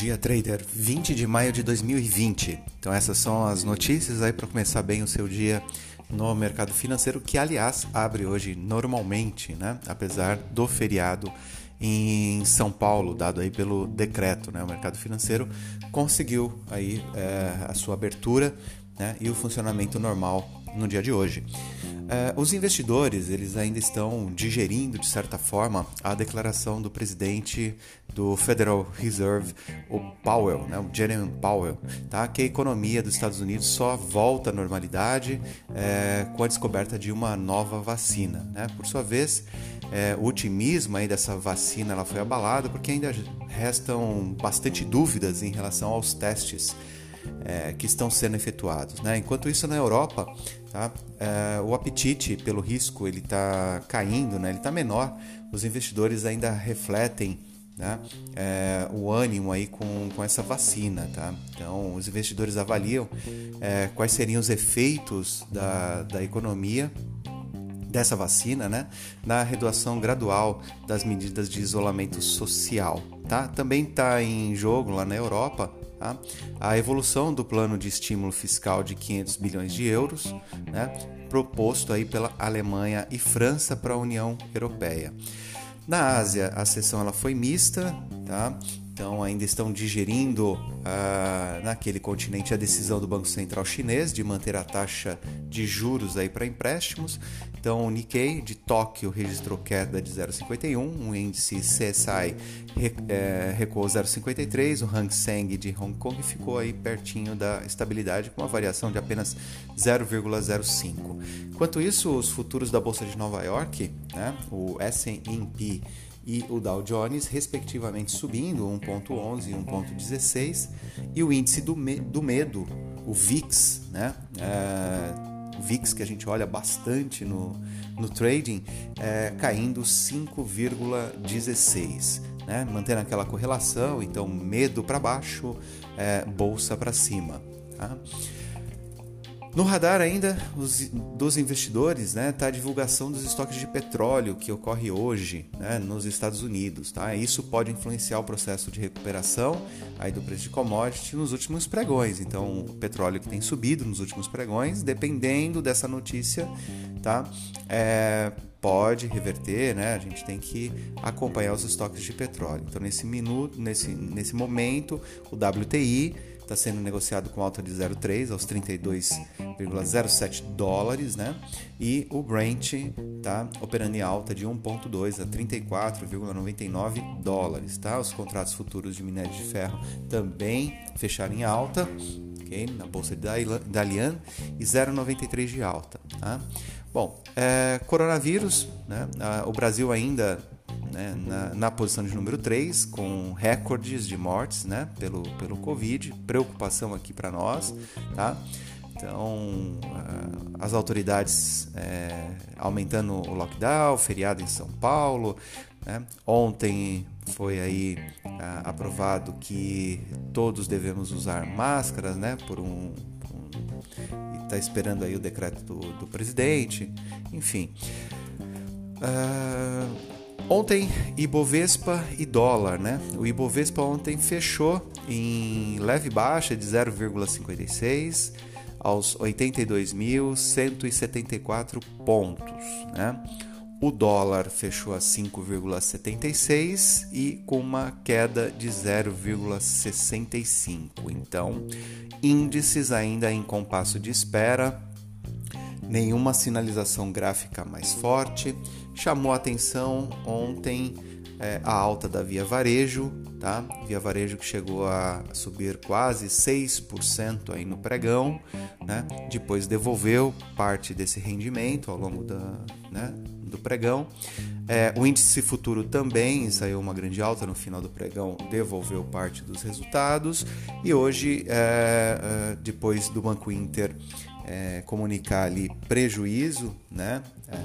dia, trader. 20 de maio de 2020. Então, essas são as notícias aí para começar bem o seu dia no mercado financeiro, que aliás abre hoje normalmente, né? Apesar do feriado em São Paulo, dado aí pelo decreto, né? O mercado financeiro conseguiu aí é, a sua abertura né? e o funcionamento normal no dia de hoje. Uh, os investidores eles ainda estão digerindo de certa forma a declaração do presidente do Federal Reserve, o Powell, né, o Jeremy Powell, tá? que a economia dos Estados Unidos só volta à normalidade é, com a descoberta de uma nova vacina. Né? Por sua vez, é, o otimismo aí dessa vacina ela foi abalado porque ainda restam bastante dúvidas em relação aos testes é, que estão sendo efetuados. Né? Enquanto isso, na Europa, tá? É, o apetite pelo risco ele está caindo, né? ele está menor. Os investidores ainda refletem né? É, o ânimo aí com, com essa vacina. Tá? Então, os investidores avaliam é, quais seriam os efeitos da, da economia dessa vacina, né, na redução gradual das medidas de isolamento social. Tá? Também está em jogo lá na Europa Tá? A evolução do plano de estímulo fiscal de 500 bilhões de euros, né, proposto aí pela Alemanha e França para a União Europeia. Na Ásia, a sessão ela foi mista, tá? então ainda estão digerindo ah, naquele continente a decisão do Banco Central chinês de manter a taxa de juros para empréstimos. Então o Nikkei de Tóquio registrou queda de 0,51, o índice CSI é, recuou 0,53, o Hang Seng de Hong Kong ficou aí pertinho da estabilidade com uma variação de apenas 0,05. Enquanto isso, os futuros da bolsa de Nova York, né, o S&P e o Dow Jones, respectivamente, subindo 1,11 e 1,16, e o índice do, me do medo, o VIX, né? É, o VIX que a gente olha bastante no, no trading, é, caindo 5,16, né? mantendo aquela correlação, então medo para baixo, é, bolsa para cima. Tá? No radar ainda os, dos investidores está né, tá a divulgação dos estoques de petróleo que ocorre hoje né, nos Estados Unidos. Tá? Isso pode influenciar o processo de recuperação aí do preço de commodity nos últimos pregões. Então, o petróleo que tem subido nos últimos pregões, dependendo dessa notícia, tá? É, pode reverter, né? A gente tem que acompanhar os estoques de petróleo. Então, nesse minuto, nesse, nesse momento, o WTI está sendo negociado com alta de 0,3 aos 32,07 dólares, né? E o Brent está operando em alta de 1,2 a 34,99 dólares, tá? Os contratos futuros de minério de ferro também fecharam em alta, ok? Na bolsa de Dalian e 0,93 de alta, tá? Bom, é, coronavírus, né? o Brasil ainda né, na, na, posição de número 3, com recordes de mortes né, pelo, pelo Covid. Preocupação aqui para nós. Tá? Então, as autoridades é, aumentando o lockdown, feriado em São Paulo. Né? Ontem foi aí aprovado que todos devemos usar máscaras, né? Por um, está esperando aí o decreto do, do presidente, enfim. Uh, Ontem, Ibovespa e dólar, né? O Ibovespa ontem fechou em leve baixa de 0,56 aos 82.174 pontos, né? O dólar fechou a 5,76 e com uma queda de 0,65. Então, índices ainda em compasso de espera, nenhuma sinalização gráfica mais forte Chamou a atenção ontem é, a alta da Via Varejo, tá? Via Varejo que chegou a subir quase 6% aí no pregão, né? Depois devolveu parte desse rendimento ao longo da, né, do pregão. É, o índice futuro também saiu uma grande alta no final do pregão, devolveu parte dos resultados e hoje, é depois do Banco Inter é, comunicar ali prejuízo, né? É,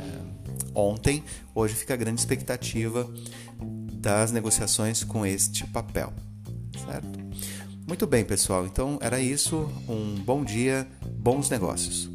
ontem, hoje fica a grande expectativa das negociações com este papel, certo? Muito bem, pessoal. Então era isso. Um bom dia, bons negócios.